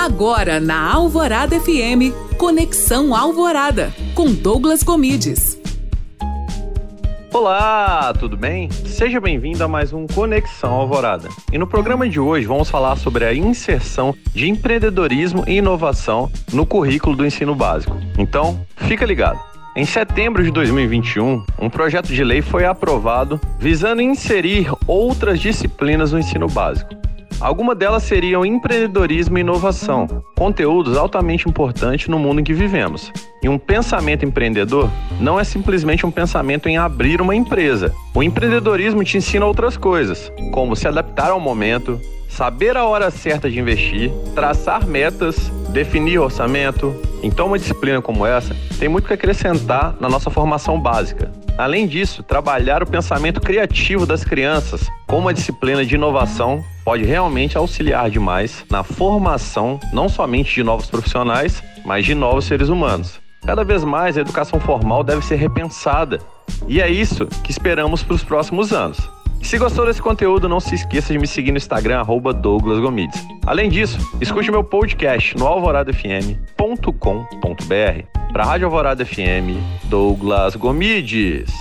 Agora na Alvorada FM, Conexão Alvorada, com Douglas Comides. Olá, tudo bem? Seja bem-vindo a mais um Conexão Alvorada. E no programa de hoje vamos falar sobre a inserção de empreendedorismo e inovação no currículo do ensino básico. Então, fica ligado. Em setembro de 2021, um projeto de lei foi aprovado visando inserir outras disciplinas no ensino básico. Algumas delas seriam empreendedorismo e inovação, conteúdos altamente importantes no mundo em que vivemos. E um pensamento empreendedor não é simplesmente um pensamento em abrir uma empresa. O empreendedorismo te ensina outras coisas, como se adaptar ao momento, saber a hora certa de investir, traçar metas, definir orçamento. Então, uma disciplina como essa tem muito que acrescentar na nossa formação básica. Além disso, trabalhar o pensamento criativo das crianças com uma disciplina de inovação pode realmente auxiliar demais na formação não somente de novos profissionais, mas de novos seres humanos. Cada vez mais a educação formal deve ser repensada. E é isso que esperamos para os próximos anos. Se gostou desse conteúdo, não se esqueça de me seguir no Instagram, Douglas Gomides. Além disso, escute meu podcast no alvoradafm.com.br. Para a Rádio Alvorada FM, Douglas Gomides.